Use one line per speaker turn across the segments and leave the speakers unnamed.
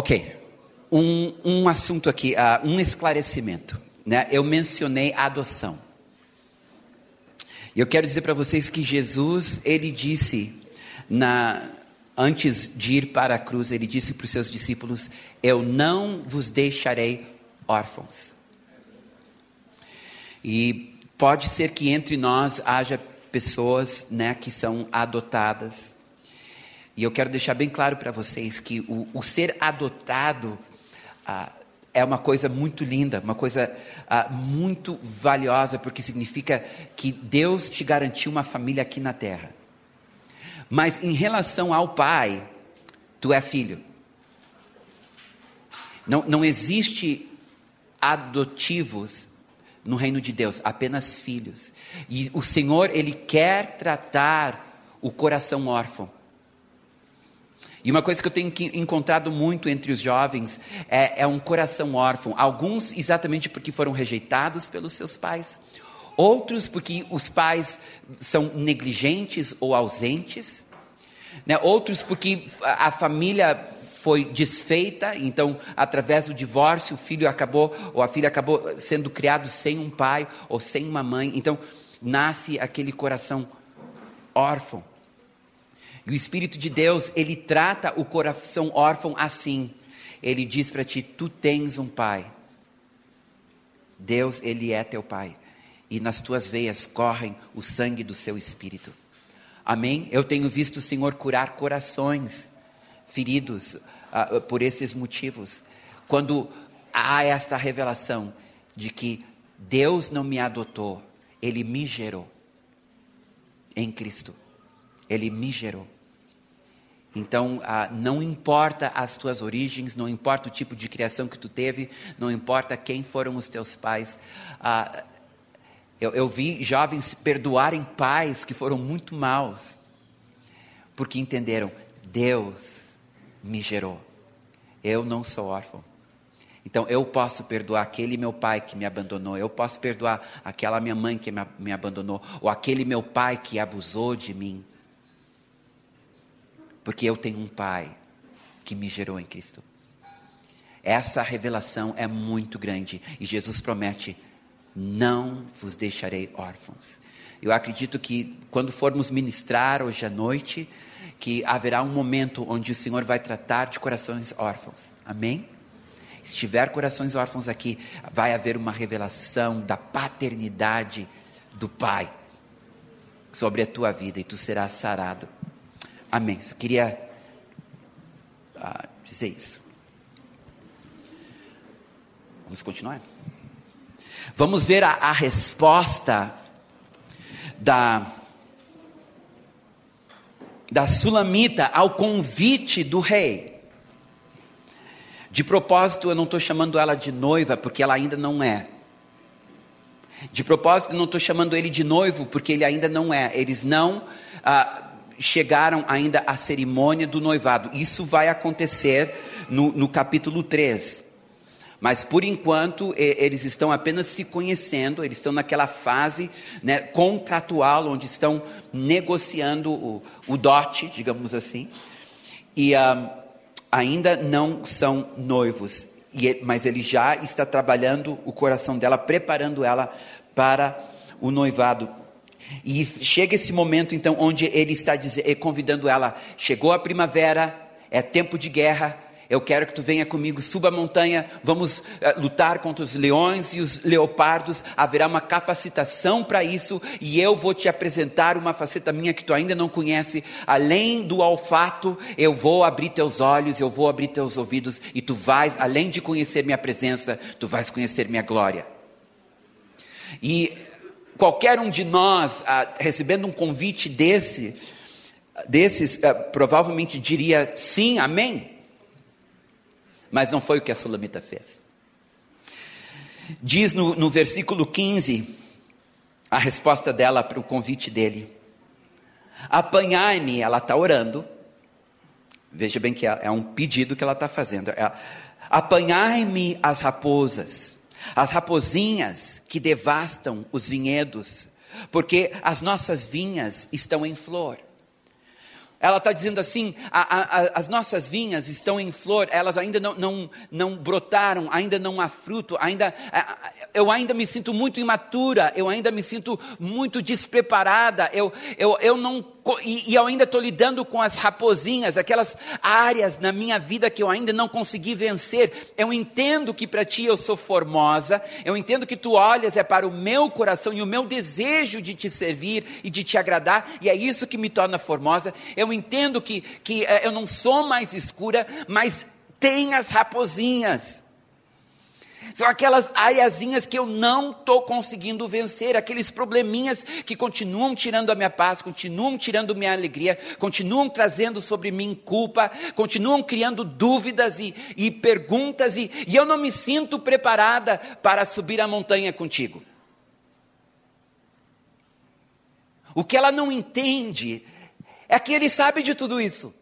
Ok, um, um assunto aqui, uh, um esclarecimento. Né? Eu mencionei a adoção. E eu quero dizer para vocês que Jesus, ele disse, na, antes de ir para a cruz, ele disse para os seus discípulos: Eu não vos deixarei órfãos. E pode ser que entre nós haja pessoas né, que são adotadas. E eu quero deixar bem claro para vocês que o, o ser adotado ah, é uma coisa muito linda, uma coisa ah, muito valiosa, porque significa que Deus te garantiu uma família aqui na terra. Mas em relação ao pai, tu é filho. Não, não existe adotivos no reino de Deus, apenas filhos. E o Senhor, Ele quer tratar o coração órfão. E uma coisa que eu tenho encontrado muito entre os jovens é, é um coração órfão. Alguns exatamente porque foram rejeitados pelos seus pais, outros porque os pais são negligentes ou ausentes, né? outros porque a família foi desfeita, então através do divórcio o filho acabou ou a filha acabou sendo criado sem um pai ou sem uma mãe. Então nasce aquele coração órfão. E o Espírito de Deus, ele trata o coração órfão assim. Ele diz para ti: Tu tens um pai. Deus, ele é teu pai. E nas tuas veias correm o sangue do seu espírito. Amém? Eu tenho visto o Senhor curar corações feridos uh, por esses motivos. Quando há esta revelação de que Deus não me adotou, Ele me gerou em Cristo. Ele me gerou. Então, ah, não importa as tuas origens, não importa o tipo de criação que tu teve, não importa quem foram os teus pais. Ah, eu, eu vi jovens perdoarem pais que foram muito maus, porque entenderam: Deus me gerou, eu não sou órfão. Então eu posso perdoar aquele meu pai que me abandonou, eu posso perdoar aquela minha mãe que me, me abandonou, ou aquele meu pai que abusou de mim. Porque eu tenho um pai que me gerou em Cristo. Essa revelação é muito grande e Jesus promete: não vos deixarei órfãos. Eu acredito que quando formos ministrar hoje à noite, que haverá um momento onde o Senhor vai tratar de corações órfãos. Amém? Se tiver corações órfãos aqui, vai haver uma revelação da paternidade do Pai sobre a tua vida e tu serás sarado. Amém. Só queria uh, dizer isso. Vamos continuar? Vamos ver a, a resposta da, da Sulamita ao convite do rei. De propósito, eu não estou chamando ela de noiva, porque ela ainda não é. De propósito, eu não estou chamando ele de noivo, porque ele ainda não é. Eles não. Ah, chegaram ainda à cerimônia do noivado. Isso vai acontecer no, no capítulo 3. Mas por enquanto eles estão apenas se conhecendo, eles estão naquela fase né, contratual, onde estão negociando o, o dote, digamos assim, e uh, ainda não são noivos. E, mas ele já está trabalhando o coração dela, preparando ela para o noivado. E chega esse momento, então, onde ele está eh, convidando ela: chegou a primavera, é tempo de guerra, eu quero que tu venha comigo, suba a montanha, vamos uh, lutar contra os leões e os leopardos, haverá uma capacitação para isso, e eu vou te apresentar uma faceta minha que tu ainda não conhece, além do olfato, eu vou abrir teus olhos, eu vou abrir teus ouvidos, e tu vais, além de conhecer minha presença, tu vais conhecer minha glória. E qualquer um de nós, ah, recebendo um convite desse, desses, ah, provavelmente diria sim, amém. Mas não foi o que a Sulamita fez. Diz no, no versículo 15, a resposta dela para o convite dele: Apanhai-me, ela está orando. Veja bem que é, é um pedido que ela está fazendo. É, Apanhai-me as raposas, as rapozinhas que devastam os vinhedos, porque as nossas vinhas estão em flor. Ela está dizendo assim: a, a, as nossas vinhas estão em flor, elas ainda não, não, não brotaram, ainda não há fruto, ainda, eu ainda me sinto muito imatura, eu ainda me sinto muito despreparada, eu, eu, eu não, e, e eu ainda estou lidando com as raposinhas, aquelas áreas na minha vida que eu ainda não consegui vencer. Eu entendo que para ti eu sou formosa, eu entendo que tu olhas é para o meu coração e o meu desejo de te servir e de te agradar, e é isso que me torna formosa. Eu entendo que, que eh, eu não sou mais escura, mas tem as raposinhas. São aquelas areazinhas que eu não estou conseguindo vencer, aqueles probleminhas que continuam tirando a minha paz, continuam tirando minha alegria, continuam trazendo sobre mim culpa, continuam criando dúvidas e, e perguntas, e, e eu não me sinto preparada para subir a montanha contigo. O que ela não entende é que ele sabe de tudo isso.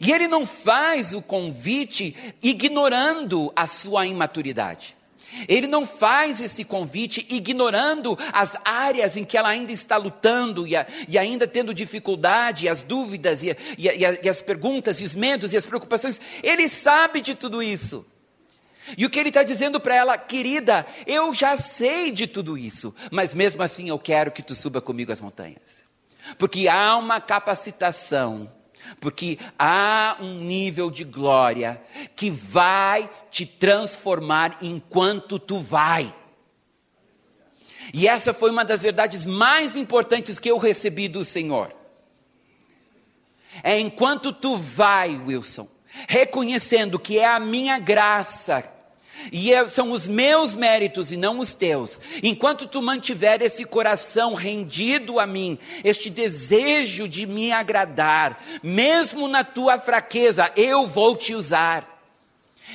E ele não faz o convite ignorando a sua imaturidade. Ele não faz esse convite ignorando as áreas em que ela ainda está lutando e, a, e ainda tendo dificuldade, as dúvidas e, e, e as perguntas, e os medos e as preocupações. Ele sabe de tudo isso. E o que ele está dizendo para ela, querida, eu já sei de tudo isso, mas mesmo assim eu quero que tu suba comigo as montanhas. Porque há uma capacitação, porque há um nível de glória que vai te transformar enquanto tu vai. E essa foi uma das verdades mais importantes que eu recebi do Senhor. É enquanto tu vai, Wilson, reconhecendo que é a minha graça e é, são os meus méritos e não os teus. Enquanto tu mantiver esse coração rendido a mim, este desejo de me agradar, mesmo na tua fraqueza, eu vou te usar.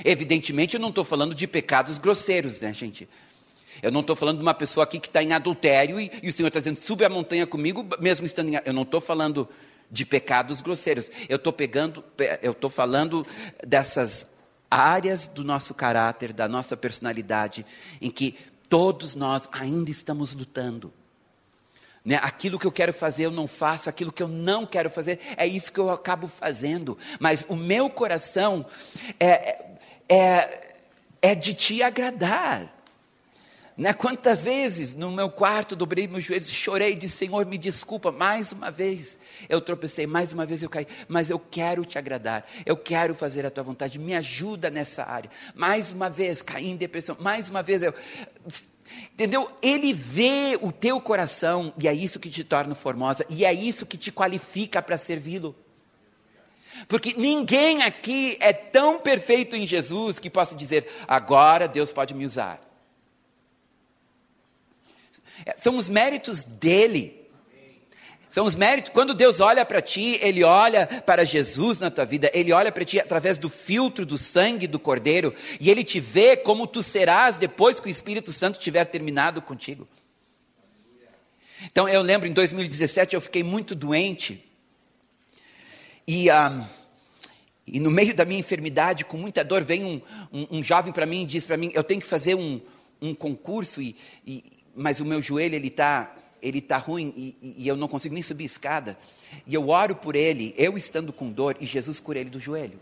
Evidentemente, eu não estou falando de pecados grosseiros, né, gente? Eu não estou falando de uma pessoa aqui que está em adultério e, e o Senhor está dizendo, sube a montanha comigo, mesmo estando em. Eu não estou falando de pecados grosseiros. Eu estou pegando, eu estou falando dessas áreas do nosso caráter, da nossa personalidade, em que todos nós ainda estamos lutando. Né? Aquilo que eu quero fazer eu não faço, aquilo que eu não quero fazer é isso que eu acabo fazendo. Mas o meu coração é, é, é de te agradar. Né? Quantas vezes no meu quarto dobrei meus joelhos, chorei disse: Senhor, me desculpa, mais uma vez eu tropecei, mais uma vez eu caí, mas eu quero te agradar, eu quero fazer a tua vontade, me ajuda nessa área. Mais uma vez caí em depressão, mais uma vez eu. Entendeu? Ele vê o teu coração e é isso que te torna formosa e é isso que te qualifica para servi-lo. Porque ninguém aqui é tão perfeito em Jesus que possa dizer: agora Deus pode me usar. É, são os méritos dele. São os méritos. Quando Deus olha para ti, Ele olha para Jesus na tua vida, Ele olha para ti através do filtro do sangue do Cordeiro, e Ele te vê como tu serás depois que o Espírito Santo tiver terminado contigo. Então eu lembro em 2017 eu fiquei muito doente, e, ah, e no meio da minha enfermidade, com muita dor, vem um, um, um jovem para mim e diz para mim: eu tenho que fazer um, um concurso, e, e mas o meu joelho ele está ele tá ruim e, e, eu não consigo nem subir escada. E eu oro por ele, eu estando com dor, e Jesus cura ele do joelho.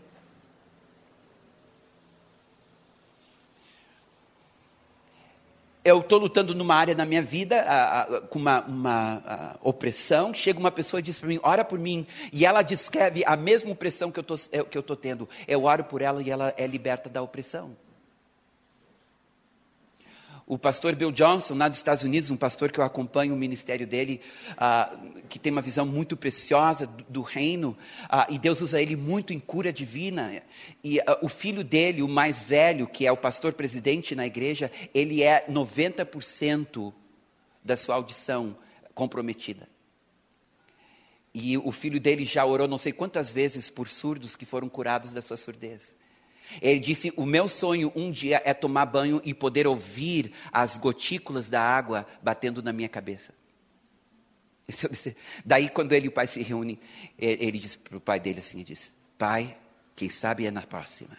Eu estou lutando numa área na minha vida a, a, com uma, uma a, opressão. Chega uma pessoa e diz para mim: ora por mim. E ela descreve a mesma opressão que eu estou tendo. Eu oro por ela e ela é liberta da opressão. O pastor Bill Johnson, lá dos Estados Unidos, um pastor que eu acompanho o ministério dele, uh, que tem uma visão muito preciosa do, do reino, uh, e Deus usa ele muito em cura divina. E uh, o filho dele, o mais velho, que é o pastor presidente na igreja, ele é 90% da sua audição comprometida. E o filho dele já orou não sei quantas vezes por surdos que foram curados da sua surdez. Ele disse: O meu sonho um dia é tomar banho e poder ouvir as gotículas da água batendo na minha cabeça. Daí, quando ele e o pai se reúnem, ele diz para o pai dele assim: diz, Pai, quem sabe é na próxima.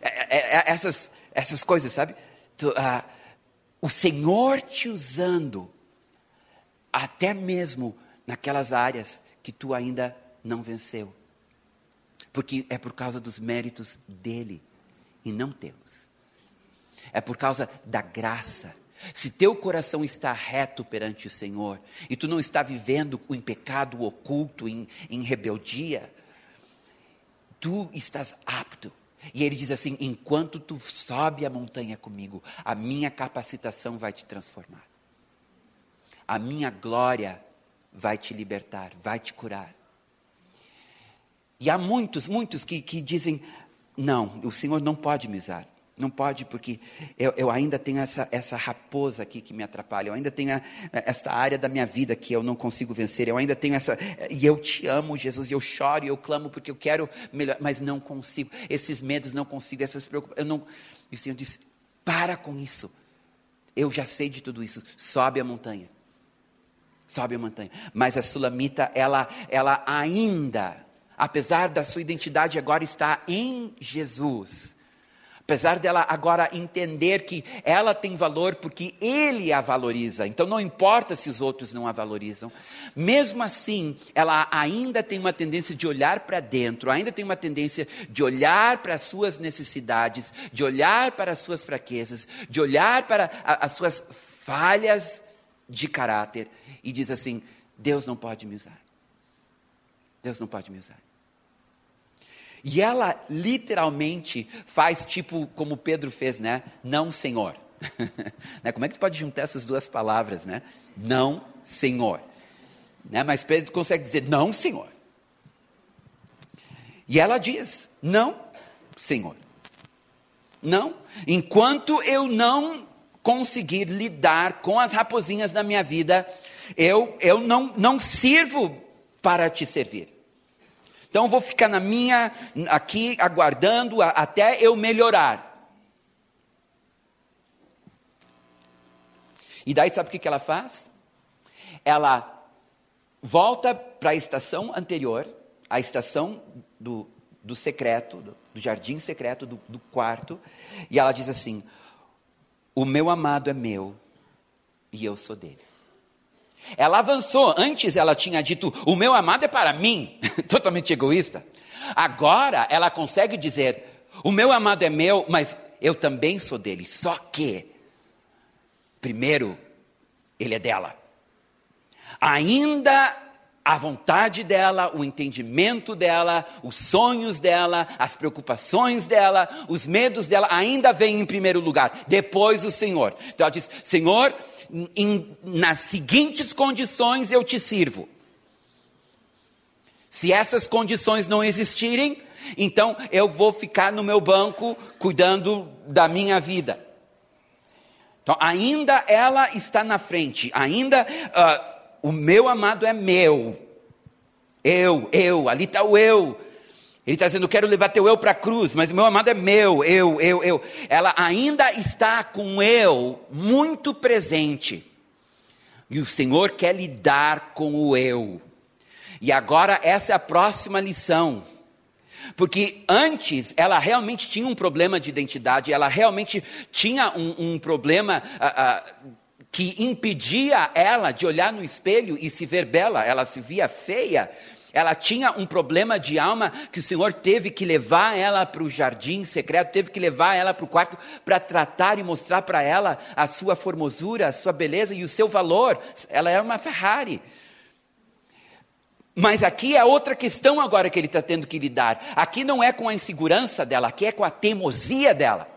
É, é, é, essas, essas coisas, sabe? Ah, o Senhor te usando, até mesmo naquelas áreas que tu ainda não venceu. Porque é por causa dos méritos dele e não teus. É por causa da graça. Se teu coração está reto perante o Senhor e tu não está vivendo em pecado oculto, em, em rebeldia, tu estás apto. E ele diz assim: enquanto tu sobe a montanha comigo, a minha capacitação vai te transformar. A minha glória vai te libertar, vai te curar. E há muitos, muitos que, que dizem: não, o Senhor não pode me usar. Não pode, porque eu, eu, ainda tenho essa, essa raposa aqui que me atrapalha, eu ainda tenho esta área da minha vida que eu não consigo vencer, eu ainda tenho essa. E eu te amo, Jesus, e eu choro e eu clamo porque eu quero melhor, mas não consigo. Esses medos não consigo, essas preocupações. Não. E o Senhor diz: para com isso. Eu já sei de tudo isso. Sobe a montanha. Sobe a montanha. Mas a sulamita, ela, ela ainda, apesar da sua identidade agora estar em Jesus. Apesar dela agora entender que ela tem valor porque ele a valoriza, então não importa se os outros não a valorizam, mesmo assim, ela ainda tem uma tendência de olhar para dentro, ainda tem uma tendência de olhar para as suas necessidades, de olhar para as suas fraquezas, de olhar para as suas falhas de caráter e diz assim: Deus não pode me usar. Deus não pode me usar. E ela literalmente faz tipo como Pedro fez, né? Não, Senhor. né? Como é que tu pode juntar essas duas palavras, né? Não, Senhor. Né? Mas Pedro consegue dizer não, Senhor. E ela diz: Não, Senhor. Não. Enquanto eu não conseguir lidar com as raposinhas da minha vida, eu, eu não, não sirvo para te servir. Então vou ficar na minha, aqui, aguardando a, até eu melhorar. E daí sabe o que, que ela faz? Ela volta para a estação anterior, a estação do, do secreto, do, do jardim secreto, do, do quarto, e ela diz assim: O meu amado é meu e eu sou dele. Ela avançou. Antes ela tinha dito: O meu amado é para mim. Totalmente egoísta. Agora ela consegue dizer: O meu amado é meu, mas eu também sou dele. Só que, primeiro, ele é dela. Ainda a vontade dela, o entendimento dela, os sonhos dela, as preocupações dela, os medos dela, ainda vêm em primeiro lugar. Depois o Senhor. Então ela diz: Senhor, em, nas seguintes condições eu te sirvo. Se essas condições não existirem, então eu vou ficar no meu banco cuidando da minha vida. Então, ainda ela está na frente, ainda uh, o meu amado é meu. Eu, eu, ali está o eu. Ele está dizendo: quero levar teu eu para a cruz, mas o meu amado é meu, eu, eu, eu. Ela ainda está com eu muito presente. E o Senhor quer lidar com o eu. E agora essa é a próxima lição. Porque antes ela realmente tinha um problema de identidade, ela realmente tinha um, um problema uh, uh, que impedia ela de olhar no espelho e se ver bela, ela se via feia ela tinha um problema de alma que o Senhor teve que levar ela para o jardim secreto, teve que levar ela para o quarto para tratar e mostrar para ela a sua formosura, a sua beleza e o seu valor. Ela era uma Ferrari. Mas aqui é outra questão agora que ele está tendo que lidar. Aqui não é com a insegurança dela, aqui é com a teimosia dela.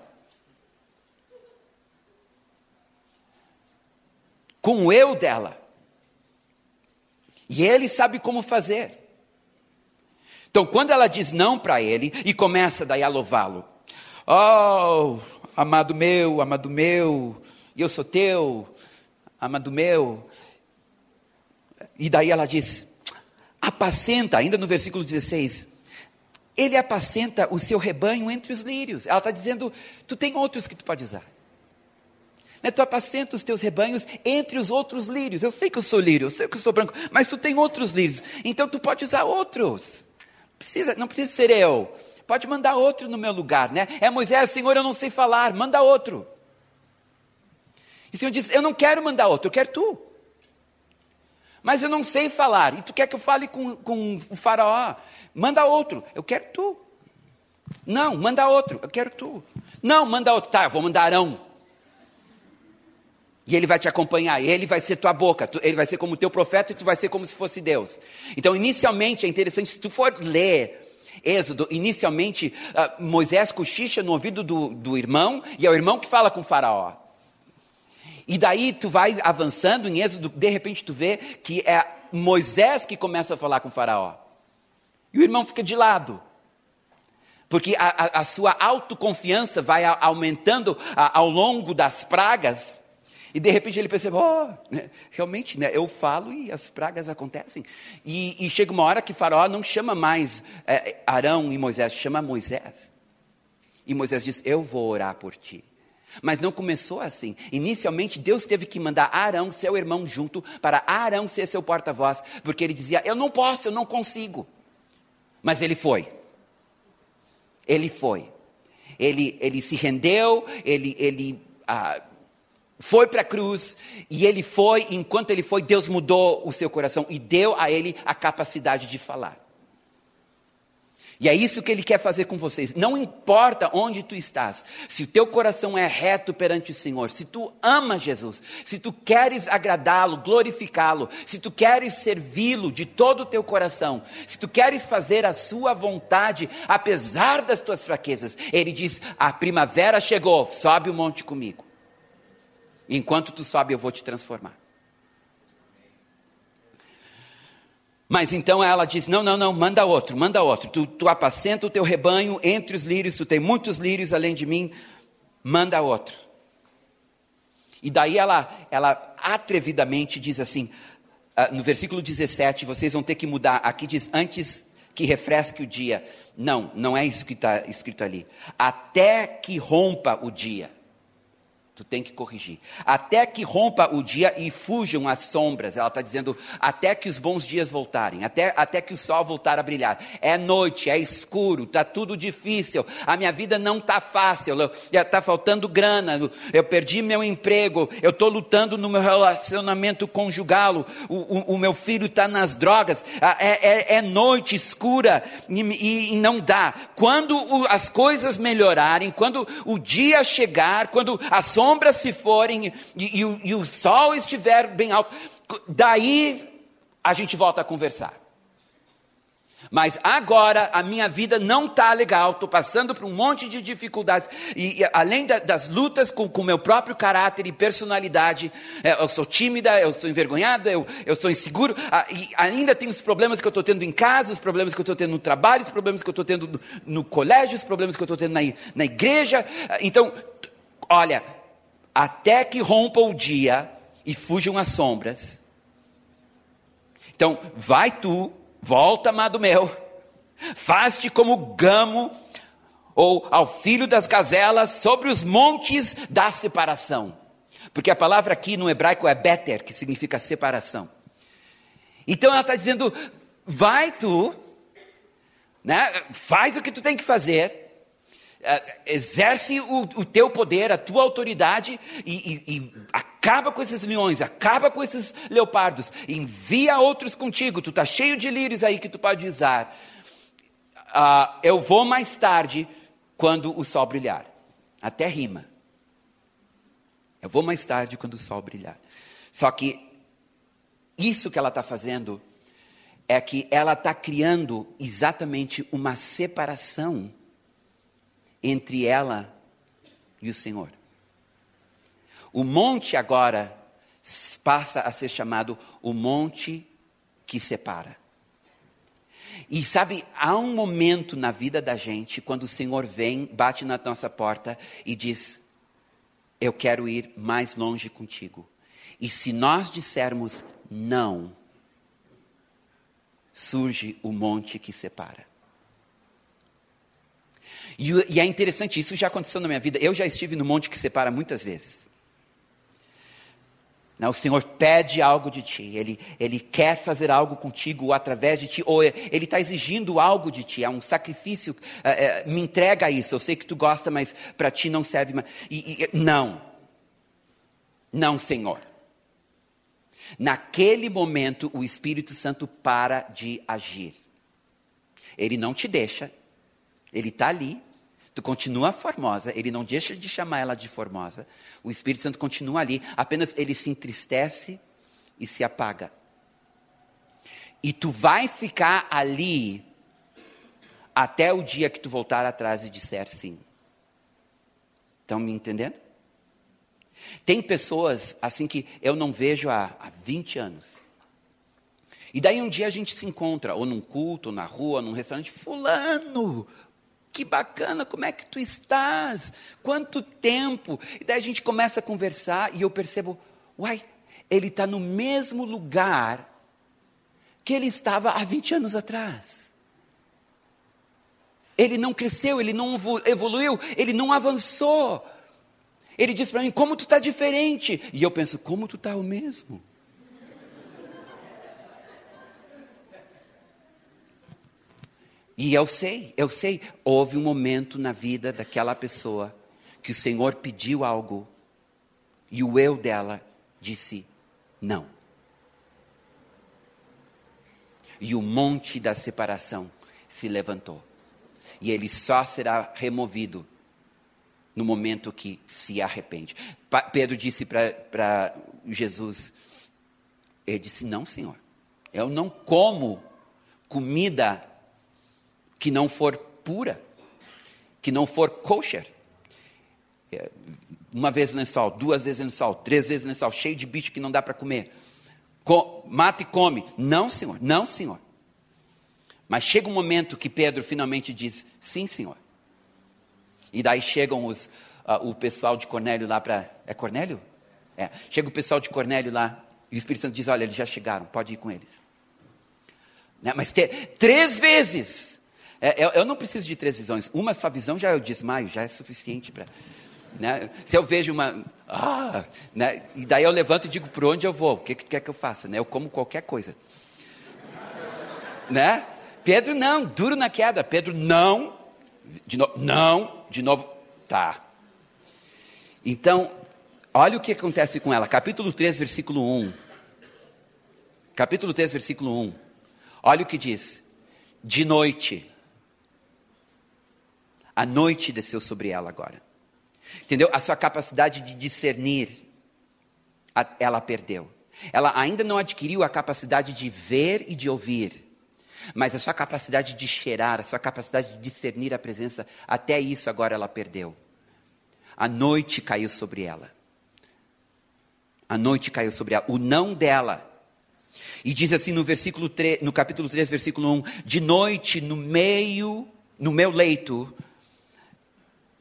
Com o eu dela. E ele sabe como fazer. Então, quando ela diz não para ele e começa daí a louvá-lo, oh, amado meu, amado meu, eu sou teu, amado meu. E daí ela diz, apacenta, ainda no versículo 16, ele apacenta o seu rebanho entre os lírios. Ela está dizendo, tu tem outros que tu pode usar. Né? Tu apacenta os teus rebanhos entre os outros lírios. Eu sei que eu sou lírio, eu sei que eu sou branco, mas tu tem outros lírios. Então tu pode usar outros. Precisa, não precisa ser eu. Pode mandar outro no meu lugar, né? É Moisés, Senhor, eu não sei falar, manda outro. E o Senhor diz: Eu não quero mandar outro, eu quero tu. Mas eu não sei falar. E tu quer que eu fale com, com o faraó? Manda outro. Eu quero tu. Não, manda outro. Eu quero tu. Não, manda outro. Tá, eu vou mandar Arão. E ele vai te acompanhar, ele vai ser tua boca, ele vai ser como teu profeta e tu vai ser como se fosse Deus. Então, inicialmente, é interessante, se tu for ler Êxodo, inicialmente, uh, Moisés cochicha no ouvido do, do irmão, e é o irmão que fala com o faraó. E daí tu vai avançando em Êxodo, de repente tu vê que é Moisés que começa a falar com o faraó. E o irmão fica de lado. Porque a, a, a sua autoconfiança vai aumentando a, ao longo das pragas. E de repente ele percebe, oh, né, realmente, né, eu falo e as pragas acontecem. E, e chega uma hora que Faraó não chama mais é, Arão e Moisés, chama Moisés. E Moisés diz, eu vou orar por ti. Mas não começou assim. Inicialmente, Deus teve que mandar Arão, seu irmão, junto, para Arão ser seu porta-voz, porque ele dizia: Eu não posso, eu não consigo. Mas ele foi. Ele foi. Ele, ele se rendeu, ele, ele ah, foi para a cruz e ele foi, enquanto ele foi, Deus mudou o seu coração e deu a ele a capacidade de falar. E é isso que ele quer fazer com vocês. Não importa onde tu estás, se o teu coração é reto perante o Senhor, se tu amas Jesus, se tu queres agradá-lo, glorificá-lo, se tu queres servi-lo de todo o teu coração, se tu queres fazer a sua vontade, apesar das tuas fraquezas, ele diz: a primavera chegou, sobe o monte comigo. Enquanto tu sobe, eu vou te transformar. Mas então ela diz: Não, não, não, manda outro, manda outro. Tu, tu apacenta o teu rebanho entre os lírios, tu tem muitos lírios além de mim, manda outro. E daí ela, ela atrevidamente diz assim, uh, no versículo 17, vocês vão ter que mudar. Aqui diz: Antes que refresque o dia. Não, não é isso que está escrito ali. Até que rompa o dia. Tu tem que corrigir. Até que rompa o dia e fujam as sombras. Ela está dizendo, até que os bons dias voltarem, até, até que o sol voltar a brilhar. É noite, é escuro, está tudo difícil. A minha vida não está fácil. Está faltando grana. Eu perdi meu emprego. Eu estou lutando no meu relacionamento conjugal. O, o, o meu filho está nas drogas. É, é, é noite escura e, e, e, não dá. Quando o, as coisas melhorarem, quando o dia chegar, quando as sombras sombras se forem e, e, e o sol estiver bem alto, daí a gente volta a conversar. Mas agora a minha vida não está legal, estou passando por um monte de dificuldades. E, e além da, das lutas com o meu próprio caráter e personalidade, é, eu sou tímida, eu sou envergonhada, eu, eu sou inseguro. Ah, e ainda tem os problemas que eu estou tendo em casa, os problemas que eu estou tendo no trabalho, os problemas que eu estou tendo no, no, colégio, os problemas que eu estou tendo na, na igreja. Então, olha, até que rompa o dia e fujam as sombras. Então, vai tu, volta, amado meu, faz-te como gamo, ou ao filho das gazelas, sobre os montes da separação. Porque a palavra aqui no hebraico é beter, que significa separação. Então ela está dizendo: vai tu, né, faz o que tu tem que fazer, exerce o, o, teu poder, a tua autoridade e, e, e, acaba com esses leões, acaba com esses leopardos, envia outros contigo. Tu está cheio de lírios aí que tu pode usar. Uh, eu vou mais tarde quando o sol brilhar. Até rima. Eu vou mais tarde quando o sol brilhar. Só que isso que ela está fazendo é que ela está criando exatamente uma separação entre ela e o Senhor. O monte agora passa a ser chamado o monte que separa. E sabe, há um momento na vida da gente quando o Senhor vem, bate na nossa porta e diz: Eu quero ir mais longe contigo. E se nós dissermos não, surge o monte que separa. E, e é interessante, isso já aconteceu na minha vida. Eu já estive no monte que separa muitas vezes. Não, o Senhor pede algo de ti, Ele, Ele quer fazer algo contigo através de ti, ou Ele está exigindo algo de ti, é um sacrifício, é, é, me entrega isso, eu sei que tu gosta, mas para ti não serve mais. E, e, não, não, Senhor. Naquele momento, o Espírito Santo para de agir. Ele não te deixa, ele está ali, tu continua formosa, ele não deixa de chamar ela de formosa. O Espírito Santo continua ali, apenas ele se entristece e se apaga. E tu vai ficar ali até o dia que tu voltar atrás e disser sim. Estão me entendendo? Tem pessoas assim que eu não vejo há, há 20 anos. E daí um dia a gente se encontra, ou num culto, ou na rua, num restaurante, fulano, que bacana, como é que tu estás? Quanto tempo? E daí a gente começa a conversar e eu percebo, uai, ele está no mesmo lugar que ele estava há 20 anos atrás. Ele não cresceu, ele não evoluiu, ele não avançou. Ele diz para mim, como tu está diferente? E eu penso, como tu está o mesmo? E eu sei, eu sei, houve um momento na vida daquela pessoa que o Senhor pediu algo e o eu dela disse não. E o monte da separação se levantou. E ele só será removido no momento que se arrepende. Pedro disse para Jesus, ele disse, não senhor, eu não como comida que não for pura, que não for kosher. É, uma vez sol, duas vezes sol, três vezes sol, cheio de bicho que não dá para comer. Com, mata e come. Não, senhor, não, senhor. Mas chega um momento que Pedro finalmente diz: Sim, senhor. E daí chegam os, uh, o pessoal de Cornélio lá para. É Cornélio? É. Chega o pessoal de Cornélio lá, e o Espírito Santo diz: Olha, eles já chegaram, pode ir com eles. Né? Mas três vezes. É, eu, eu, não preciso de três visões. Uma só visão já é o desmaio, já é suficiente para. Né? Se eu vejo uma. Ah, né? E daí eu levanto e digo: Por onde eu vou? O que, que quer que eu faça? Né? Eu como qualquer coisa. né? Pedro não, duro na queda. Pedro não. De novo, não de novo, tá. Então, olha o que acontece com ela. Capítulo 3, versículo 1. Capítulo 3, versículo 1. Olha o que diz. De noite. A noite desceu sobre ela agora. Entendeu? A sua capacidade de discernir, ela perdeu. Ela ainda não adquiriu a capacidade de ver e de ouvir. Mas a sua capacidade de cheirar, a sua capacidade de discernir a presença, até isso agora ela perdeu. A noite caiu sobre ela. A noite caiu sobre ela. O não dela. E diz assim no versículo 3, no capítulo 3, versículo 1: De noite, no meio, no meu leito,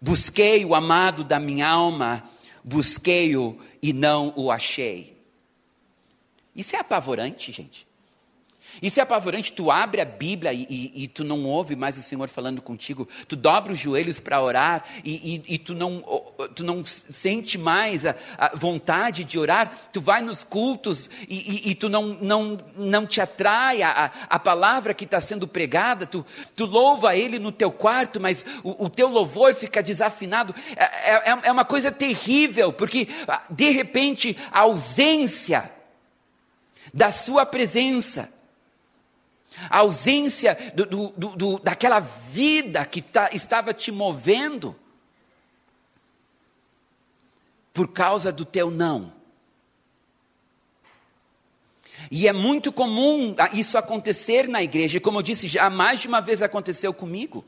busquei o amado da minha alma, busquei-o e não o achei. Isso é apavorante, gente. Isso é apavorante, tu abre a Bíblia e, e, e, tu não ouve mais o Senhor falando contigo, tu dobra os joelhos para orar e, e, tu, não, tu não sente mais a, a, vontade de orar, tu vai nos cultos e, tu não, não, não te atrai a, a palavra que está sendo pregada, tu, tu louva Ele no teu quarto, mas o, o teu louvor fica desafinado, é, é, é uma coisa terrível, porque ah, de repente a ausência da Sua presença, a ausência do, do, do, daquela vida que tá, estava te movendo, por causa do teu não. E é muito comum isso acontecer na igreja, como eu disse, já mais de uma vez aconteceu comigo.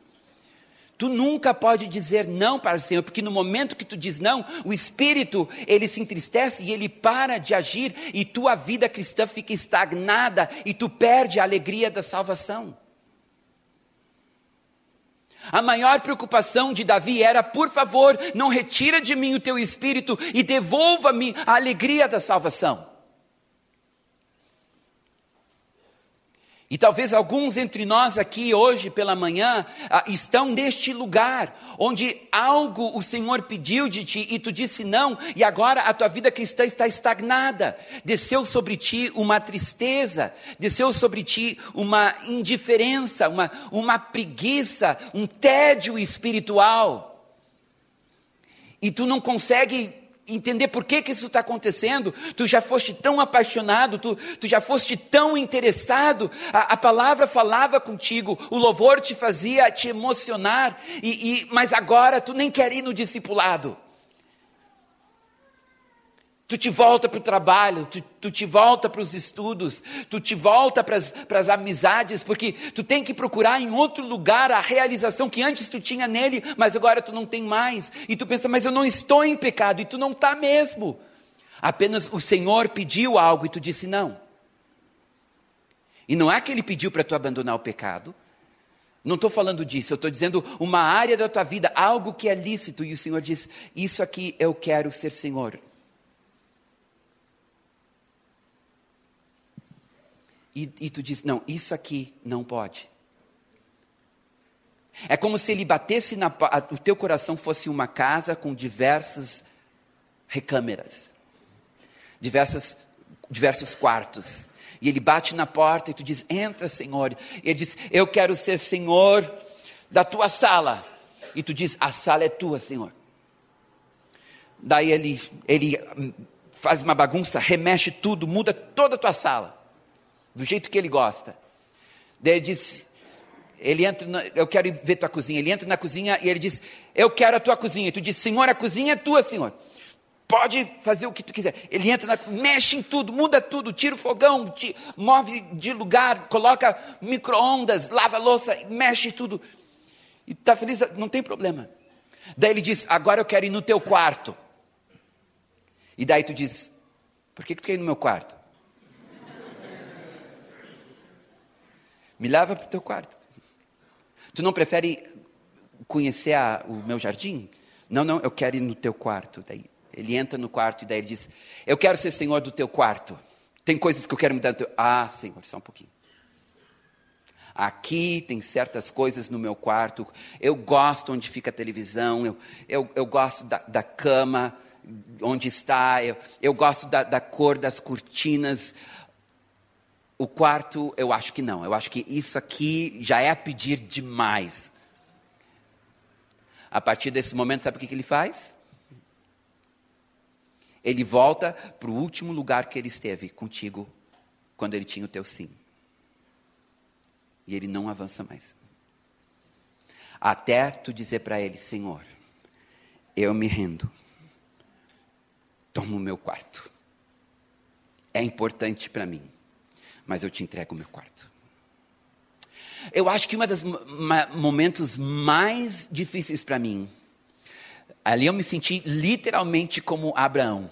Tu nunca pode dizer não para o Senhor, porque no momento que tu diz não, o Espírito, ele se entristece e ele para de agir, e tua vida cristã fica estagnada, e tu perde a alegria da salvação. A maior preocupação de Davi era, por favor, não retira de mim o teu espírito e devolva-me a alegria da salvação. E talvez alguns entre nós aqui hoje pela manhã ah, estão neste lugar, onde algo o Senhor pediu de ti e tu disse não, e agora a tua vida cristã está estagnada. Desceu sobre ti uma tristeza, desceu sobre ti uma indiferença, uma, uma preguiça, um tédio espiritual. E tu não consegue entender por que, que isso está acontecendo. Tu já foste tão apaixonado, tu, tu já foste tão interessado. A, a, palavra falava contigo, o louvor te fazia te emocionar, e, e mas agora tu nem quer ir no discipulado. Tu te volta para o trabalho, tu, tu, te volta para os estudos, tu te volta para as amizades, porque tu tem que procurar em outro lugar a realização que antes tu tinha nele, mas agora tu não tem mais. E tu pensa, mas eu não estou em pecado, e tu não está mesmo. Apenas o Senhor pediu algo e tu disse não. E não é que ele pediu para tu abandonar o pecado. Não estou falando disso, eu estou dizendo uma área da tua vida, algo que é lícito, e o Senhor diz: Isso aqui eu quero ser Senhor. E, e tu diz: não, isso aqui não pode. É como se ele batesse na. o teu coração fosse uma casa com diversas recâmeras, diversas, diversos quartos. E ele bate na porta e tu diz: Entra, Senhor. E ele diz: Eu quero ser Senhor da tua sala. E tu diz: A sala é tua, Senhor. Daí ele, ele hum, faz uma bagunça, remexe tudo, muda toda a tua sala do jeito que ele gosta. Daí ele diz, ele entra, na, eu quero ver tua cozinha. Ele entra na cozinha e ele diz, eu quero a tua cozinha. E tu diz, Senhor, a cozinha é tua, Senhor. Pode fazer o que tu quiser. Ele entra, na, mexe em tudo, muda tudo, tira o fogão, te, move de lugar, coloca micro-ondas, lava louça, mexe tudo. E está feliz, não tem problema. Daí ele diz, agora eu quero ir no teu quarto. E daí tu diz, por que, que tu quer ir no meu quarto? Me leva para o teu quarto. Tu não prefere conhecer a, o meu jardim? Não, não, eu quero ir no teu quarto. Daí ele entra no quarto e daí ele diz: Eu quero ser senhor do teu quarto. Tem coisas que eu quero mudar teu. Ah, senhor, só um pouquinho. Aqui tem certas coisas no meu quarto. Eu gosto onde fica a televisão. Eu, eu, eu gosto da, da cama onde está. Eu, eu gosto da, da cor das cortinas. O quarto, eu acho que não. Eu acho que isso aqui já é pedir demais. A partir desse momento, sabe o que, que ele faz? Ele volta para o último lugar que ele esteve contigo, quando ele tinha o teu sim. E ele não avança mais. Até tu dizer para ele: Senhor, eu me rendo. Toma o meu quarto. É importante para mim mas eu te entrego o meu quarto. Eu acho que um dos momentos mais difíceis para mim, ali eu me senti literalmente como Abraão.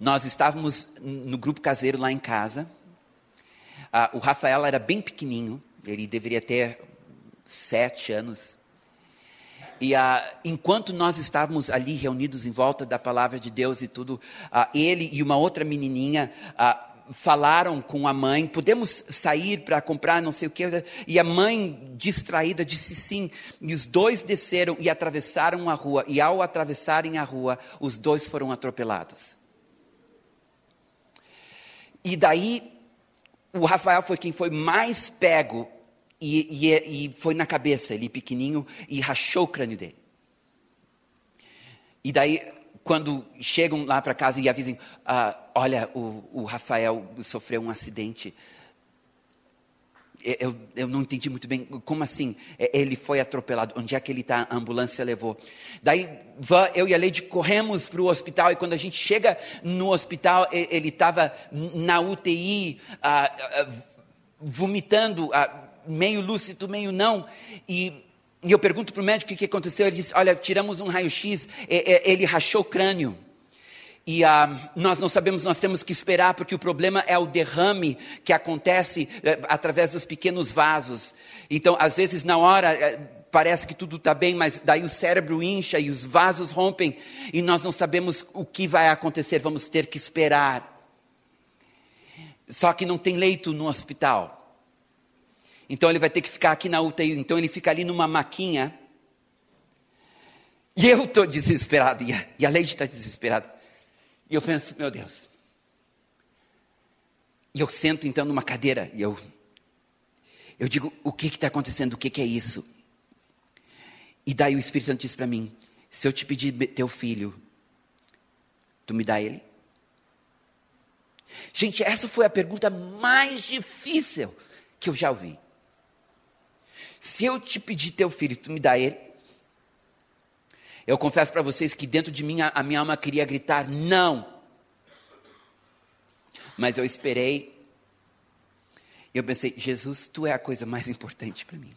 Nós estávamos no grupo caseiro lá em casa. Uh, o Rafael era bem pequenininho, ele deveria ter sete anos. E uh, enquanto nós estávamos ali reunidos em volta da palavra de Deus e tudo, uh, ele e uma outra menininha falaram com a mãe, podemos sair para comprar não sei o que, e a mãe distraída disse sim, e os dois desceram e atravessaram a rua, e ao atravessarem a rua, os dois foram atropelados. E daí, o Rafael foi quem foi mais pego, e, e, e foi na cabeça, ele pequenininho, e rachou o crânio dele. E daí quando chegam lá para casa e avisam, ah, olha, o, o, Rafael sofreu um acidente. Eu, eu não entendi muito bem, como assim? Ele foi atropelado, onde é que ele está? A ambulância levou. Daí, eu e a Leide corremos para o hospital, e quando a gente chega no hospital, ele estava na UTI, ah, ah, vomitando, ah, meio lúcido, meio não, e e eu pergunto para o médico o que aconteceu. Ele disse: Olha, tiramos um raio-x, ele rachou o crânio. E ah, nós não sabemos, nós temos que esperar, porque o problema é o derrame que acontece eh, através dos pequenos vasos. Então, às vezes, na hora, eh, parece que tudo está bem, mas daí o cérebro incha e os vasos rompem, e nós não sabemos o que vai acontecer, vamos ter que esperar. Só que não tem leito no hospital. Então ele vai ter que ficar aqui na UTI. Então ele fica ali numa maquinha. E eu estou desesperado. E a, e a Leite está desesperada. E eu penso, meu Deus. E eu sento então numa cadeira. E eu, eu digo, o que está acontecendo? O que, que é isso? E daí o Espírito Santo diz para mim: se eu te pedir teu filho, Tu me dá ele? Gente, essa foi a pergunta mais difícil que eu já ouvi. Se eu te pedir teu filho, tu me dá ele? Eu confesso para vocês que dentro de mim a, a minha alma queria gritar não. Mas eu esperei. Eu pensei, Jesus, tu é a coisa mais importante para mim.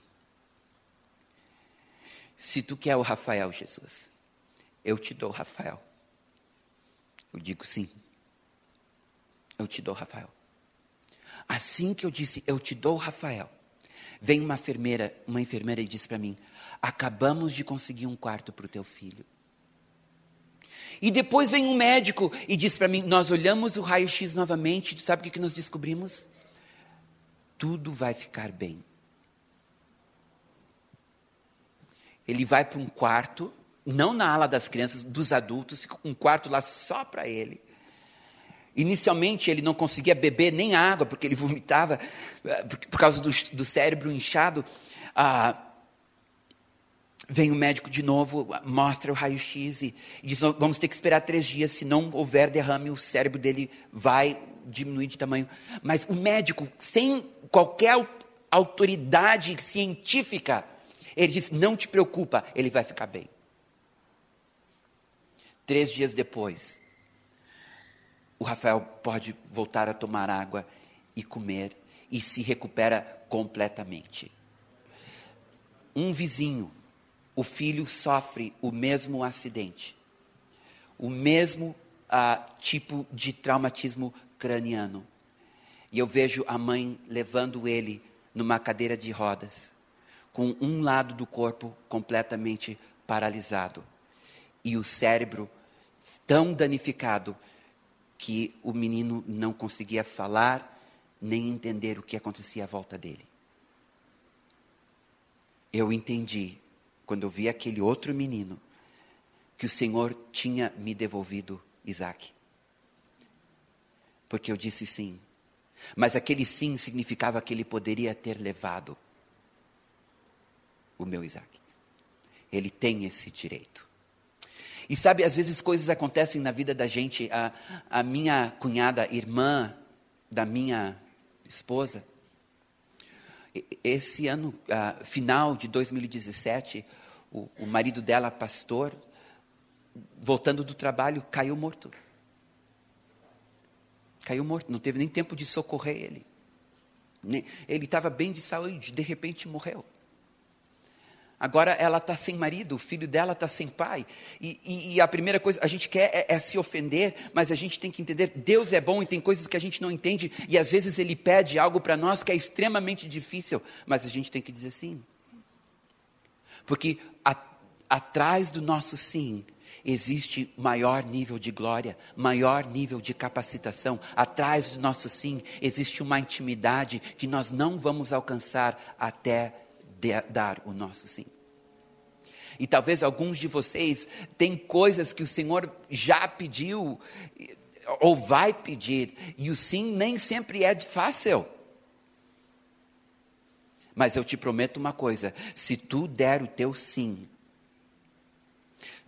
Se tu quer o Rafael, Jesus, eu te dou o Rafael. Eu digo sim. Eu te dou o Rafael. Assim que eu disse, eu te dou o Rafael, vem uma enfermeira, uma enfermeira e disse para mim: acabamos de conseguir um quarto para o teu filho. E depois vem um médico e diz para mim: Nós olhamos o raio-x novamente, sabe o que, que nós descobrimos? Tudo vai ficar bem. Ele vai para um quarto, não na ala das crianças, dos adultos, fica um quarto lá só para ele. Inicialmente ele não conseguia beber nem água, porque ele vomitava eh, por causa do, do cérebro inchado. Ah, Vem o médico de novo, mostra o raio-x e, e diz: vamos ter que esperar três dias, se não houver derrame, o cérebro dele vai diminuir de tamanho. Mas o médico, sem qualquer autoridade científica, ele diz: não te preocupa, ele vai ficar bem. Três dias depois, o Rafael pode voltar a tomar água e comer e se recupera completamente. Um vizinho o filho sofre o mesmo acidente, o mesmo uh, tipo de traumatismo craniano. E eu vejo a mãe levando ele numa cadeira de rodas, com um lado do corpo completamente paralisado e o cérebro tão danificado que o menino não conseguia falar nem entender o que acontecia à volta dele. Eu entendi quando eu vi aquele outro menino, que o Senhor tinha me devolvido Isaac. Porque eu disse sim. Mas aquele sim significava que ele poderia ter levado o meu Isaac. Ele tem esse direito. E sabe, às vezes coisas acontecem na vida da gente. A, a minha cunhada, irmã da minha esposa, esse ano, uh, final de 2017, o, o marido dela, pastor, voltando do trabalho, caiu morto. Caiu morto, não teve nem tempo de socorrer ele. Ele estava bem de saúde, de repente morreu. Agora ela está sem marido, o filho dela está sem pai. E, e, e, a primeira coisa, a gente quer é, é, se ofender, mas a gente tem que entender: Deus é bom e tem coisas que a gente não entende. E às vezes Ele pede algo para nós que é extremamente difícil, mas a gente tem que dizer sim. Porque a, atrás do nosso sim existe maior nível de glória, maior nível de capacitação. Atrás do nosso sim existe uma intimidade que nós não vamos alcançar até dar o nosso sim. E talvez alguns de vocês têm coisas que o Senhor já pediu ou vai pedir, e o sim nem sempre é fácil. Mas eu te prometo uma coisa: se tu der o teu sim,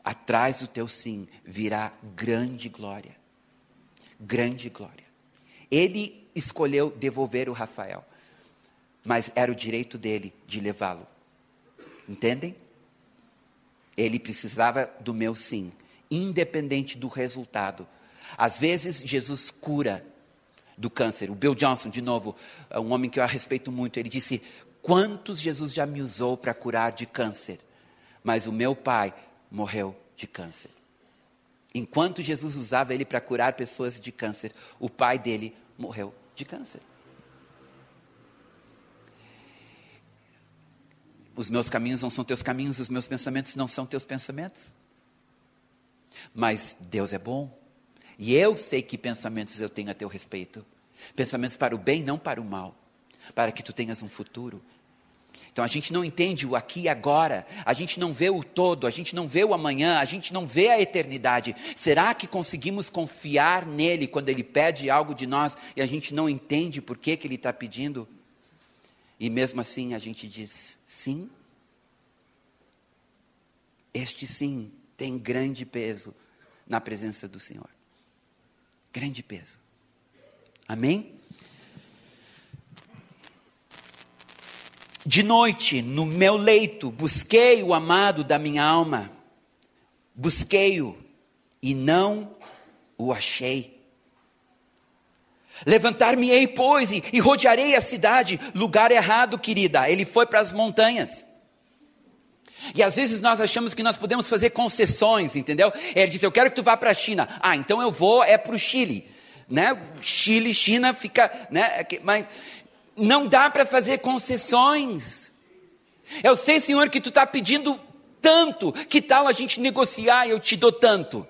atrás do teu sim virá grande glória. Grande glória. Ele escolheu devolver o Rafael mas era o direito dele de levá-lo. Entendem? Ele precisava do meu sim, independente do resultado. Às vezes, Jesus cura do câncer. O Bill Johnson, de novo, é um homem que eu respeito muito, ele disse: Quantos Jesus já me usou para curar de câncer? Mas o meu pai morreu de câncer. Enquanto Jesus usava ele para curar pessoas de câncer, o pai dele morreu de câncer. Os meus caminhos não são teus caminhos, os meus pensamentos não são teus pensamentos. Mas Deus é bom. E eu sei que pensamentos eu tenho a teu respeito. Pensamentos para o bem, não para o mal. Para que tu tenhas um futuro. Então a gente não entende o aqui e agora, a gente não vê o todo, a gente não vê o amanhã, a gente não vê a eternidade. Será que conseguimos confiar nele quando ele pede algo de nós e a gente não entende por que, que ele está pedindo? E mesmo assim a gente diz sim. Este sim tem grande peso na presença do Senhor. Grande peso. Amém? De noite, no meu leito, busquei o amado da minha alma. Busquei-o e não o achei. Levantar-me-ei, pois, e, e rodearei a cidade. Lugar errado, querida. Ele foi para as montanhas. E às vezes nós achamos que nós podemos fazer concessões, entendeu? Ele disse: Eu quero que tu vá para a China. Ah, então eu vou é para o Chile. Né? Chile, China fica. Né? Mas não dá para fazer concessões. Eu sei, Senhor, que tu está pedindo tanto, que tal a gente negociar? Eu te dou tanto.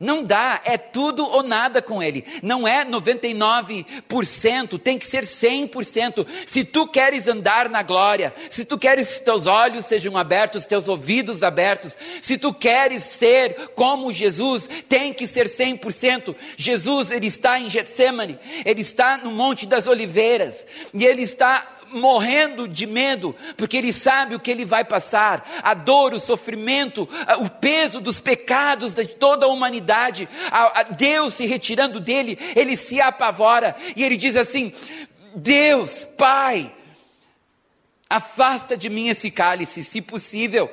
Não dá, é tudo ou nada com ele. Não é 99%, tem que ser 100%. Se tu queres andar na glória, se tu queres que teus olhos sejam abertos, teus ouvidos abertos, se tu queres ser como Jesus, tem que ser 100%. Jesus, ele está em Getsemane, ele está no Monte das Oliveiras, e ele está morrendo de medo, porque ele sabe o que ele vai passar, a dor, o sofrimento, o peso dos pecados de toda a humanidade, a, Deus se retirando dele, ele se apavora. E ele diz assim: Deus, Pai, afasta de mim esse cálice, se possível,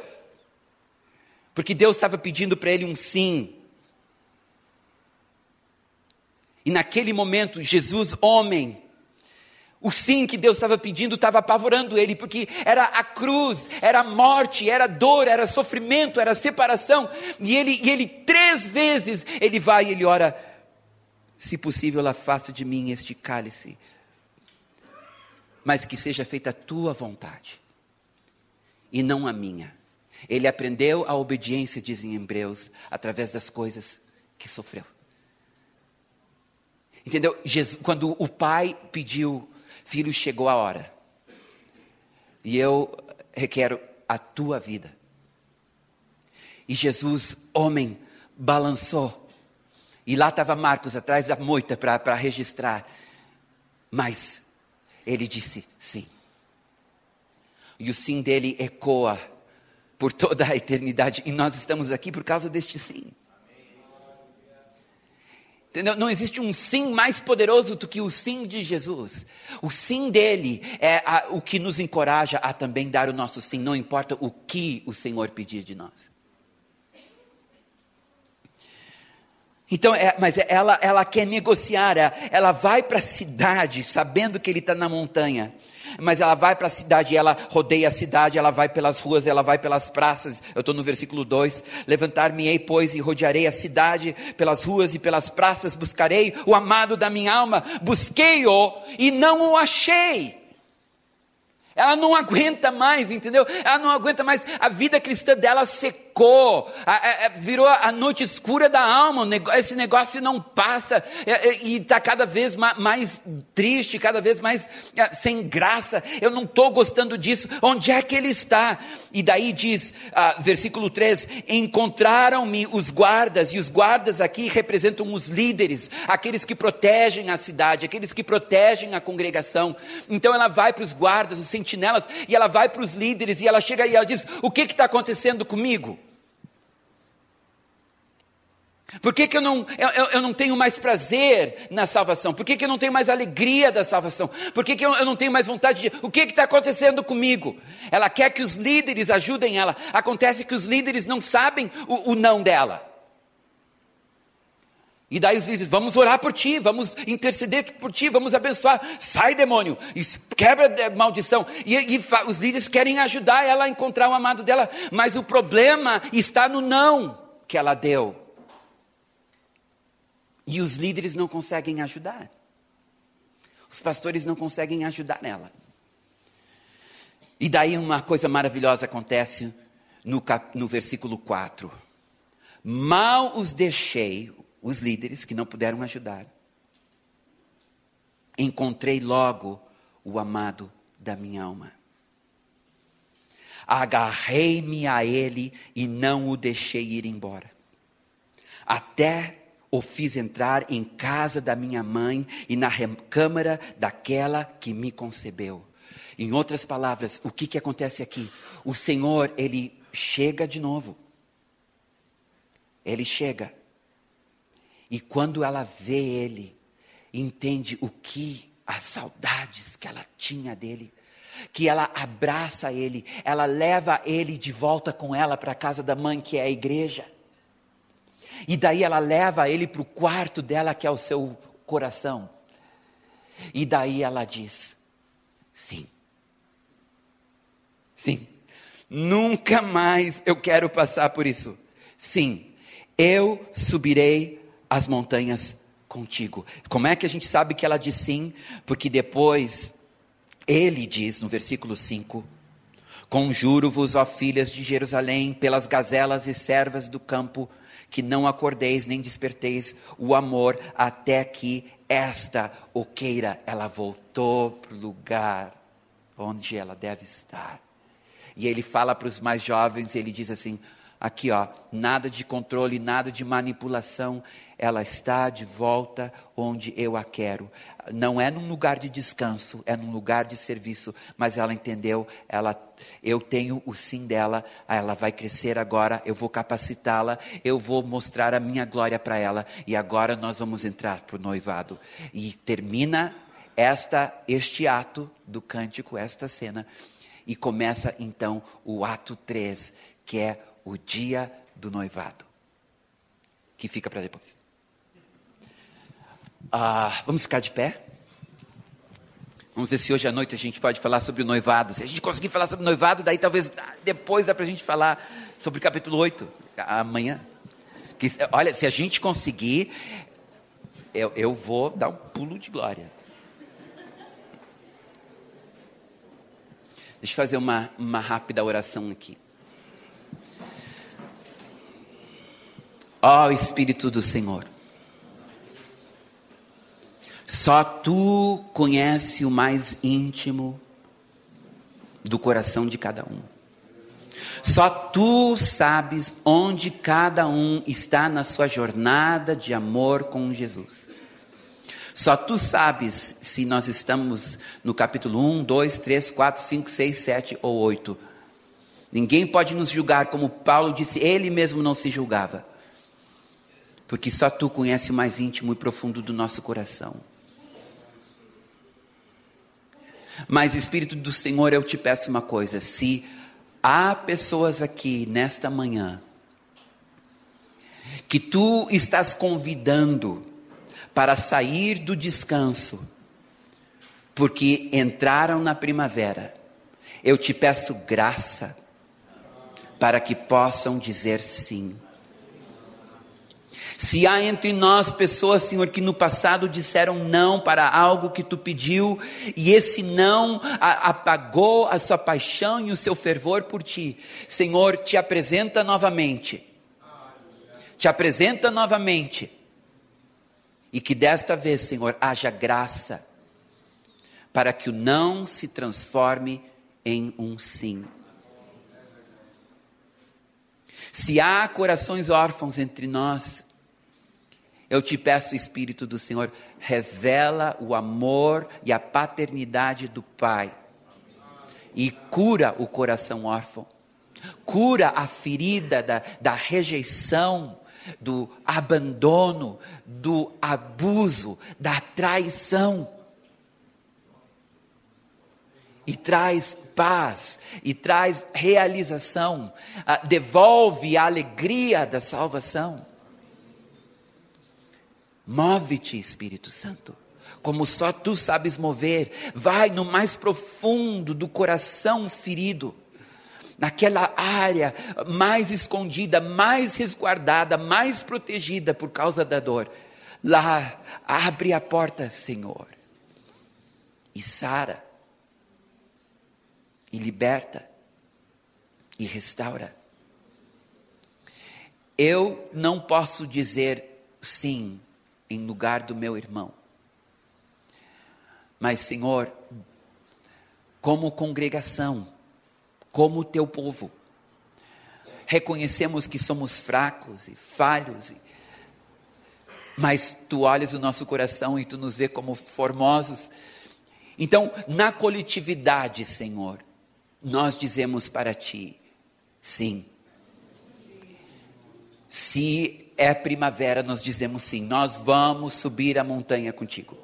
porque Deus estava pedindo para ele um sim. E naquele momento, Jesus, homem, o sim que Deus estava pedindo estava apavorando ele, porque era a cruz, era a morte, era dor, era sofrimento, era separação. E ele, e ele três vezes, ele vai e ele ora, se possível, afasta de mim este cálice, mas que seja feita a tua vontade, e não a minha. Ele aprendeu a obediência, dizem Hebreus, através das coisas que sofreu. Entendeu? Jesus, quando o pai pediu Filho, chegou a hora. E eu requero a tua vida. E Jesus, homem, balançou. E lá estava Marcos atrás da moita para registrar. Mas ele disse sim. E o sim dele ecoa por toda a eternidade. E nós estamos aqui por causa deste sim. Entendeu? Não existe um sim mais poderoso do que o sim de Jesus. O sim dele é a, o que nos encoraja a também dar o nosso sim, não importa o que o Senhor pedir de nós. Então, é, mas ela, ela quer negociar, ela, ela vai para a cidade, sabendo que ele está na montanha. Mas ela vai para a cidade, ela rodeia a cidade, ela vai pelas ruas, ela vai pelas praças. Eu estou no versículo 2: Levantar-me-ei, pois, e rodearei a cidade pelas ruas e pelas praças, buscarei o amado da minha alma, busquei-o e não o achei. Ela não aguenta mais, entendeu? Ela não aguenta mais. A vida cristã dela secou, a, a, virou a noite escura da alma. Esse negócio não passa é, é, e está cada vez mais triste, cada vez mais é, sem graça. Eu não estou gostando disso. Onde é que ele está? E daí diz, ah, versículo 3: Encontraram-me os guardas, e os guardas aqui representam os líderes, aqueles que protegem a cidade, aqueles que protegem a congregação. Então ela vai para os guardas, os sentinelas, e ela vai para os líderes, e ela chega e ela diz: O que está acontecendo comigo? Por que, que eu, não, eu, eu, não tenho mais prazer na salvação? Por que, que eu não tenho mais alegria da salvação? Por que, que eu, eu não tenho mais vontade de. O que está acontecendo comigo? Ela quer que os líderes ajudem ela. Acontece que os líderes não sabem o, o não dela. E daí os líderes, vamos orar por ti, vamos interceder por ti, vamos abençoar. Sai, demônio, quebra maldição. E, e os líderes querem ajudar ela a encontrar o amado dela, mas o problema está no não que ela deu. E os líderes não conseguem ajudar. Os pastores não conseguem ajudar ela. E daí uma coisa maravilhosa acontece no, cap, no versículo 4. Mal os deixei, os líderes que não puderam ajudar. Encontrei logo o amado da minha alma. Agarrei-me a ele e não o deixei ir embora. Até o fiz entrar em casa da minha mãe e na câmara daquela que me concebeu. Em outras palavras, o que, que acontece aqui? O Senhor, ele chega de novo. Ele chega E quando ela vê ele, entende o que as saudades que ela tinha dele, que ela abraça ele, ela leva ele de volta com ela para a casa da mãe, que é a igreja. E daí ela leva ele para o quarto dela, que é o seu coração. E daí ela diz: sim, sim, nunca mais eu quero passar por isso. Sim, eu subirei as montanhas contigo. Como é que a gente sabe que ela diz sim? Porque depois ele diz no versículo 5: Conjuro-vos, ó filhas de Jerusalém, pelas gazelas e servas do campo, que não acordeis nem desperteis o amor até que esta oqueira ela voltou para o lugar onde ela deve estar. E ele fala para os mais jovens, ele diz assim: aqui ó, nada de controle, nada de manipulação, ela está de volta onde eu a quero. Não é num lugar de descanso, é num lugar de serviço, mas ela entendeu, ela eu tenho o sim dela, ela vai crescer agora, eu vou capacitá-la, eu vou mostrar a minha glória para ela e agora nós vamos entrar para o noivado. E termina esta este ato do cântico, esta cena, e começa então o ato 3, que é o dia do noivado, que fica para depois. Ah, vamos ficar de pé? Vamos ver se hoje à noite a gente pode falar sobre o noivado. Se a gente conseguir falar sobre o noivado, daí talvez depois dá para a gente falar sobre o capítulo 8, amanhã. Que, olha, se a gente conseguir, eu, eu vou dar um pulo de glória. Deixa eu fazer uma, uma rápida oração aqui. Ó oh, Espírito do Senhor. Só tu conhece o mais íntimo do coração de cada um. Só tu sabes onde cada um está na sua jornada de amor com Jesus. Só tu sabes se nós estamos no capítulo 1, 2, 3, 4, 5, 6, 7 ou 8. Ninguém pode nos julgar, como Paulo disse, ele mesmo não se julgava. Porque só tu conhece o mais íntimo e profundo do nosso coração. Mas, Espírito do Senhor, eu te peço uma coisa: se há pessoas aqui nesta manhã que tu estás convidando para sair do descanso, porque entraram na primavera, eu te peço graça para que possam dizer sim. Se há entre nós pessoas, Senhor, que no passado disseram não para algo que tu pediu, e esse não apagou a sua paixão e o seu fervor por ti, Senhor, te apresenta novamente. Te apresenta novamente. E que desta vez, Senhor, haja graça para que o não se transforme em um sim. Se há corações órfãos entre nós, eu te peço, Espírito do Senhor, revela o amor e a paternidade do Pai e cura o coração órfão, cura a ferida da, da rejeição, do abandono, do abuso, da traição. E traz paz, e traz realização, ah, devolve a alegria da salvação. Move-te, Espírito Santo, como só tu sabes mover. Vai no mais profundo do coração ferido, naquela área mais escondida, mais resguardada, mais protegida por causa da dor. Lá, abre a porta, Senhor, e sara, e liberta, e restaura. Eu não posso dizer sim em lugar do meu irmão. Mas, Senhor, como congregação, como teu povo, reconhecemos que somos fracos e falhos, mas tu olhas o nosso coração e tu nos vê como formosos. Então, na coletividade, Senhor, nós dizemos para ti: sim. Se é primavera, nós dizemos sim, nós vamos subir a montanha contigo.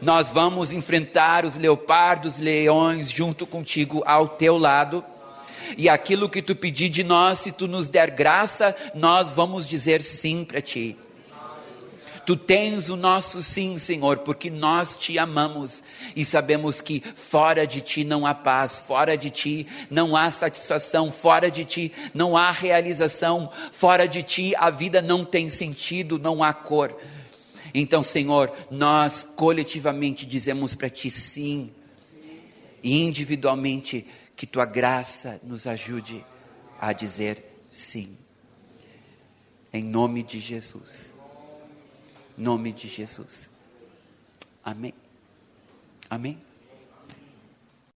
Nós vamos enfrentar os leopardos, leões junto contigo ao teu lado. E aquilo que tu pedir de nós, se tu nos der graça, nós vamos dizer sim para ti. Tu tens o nosso sim, Senhor, porque nós te amamos e sabemos que fora de ti não há paz, fora de ti não há satisfação, fora de ti não há realização, fora de ti a vida não tem sentido, não há cor. Então, Senhor, nós coletivamente dizemos para ti sim, e individualmente que tua graça nos ajude a dizer sim. Em nome de Jesus nome de Jesus. Amém. Amém.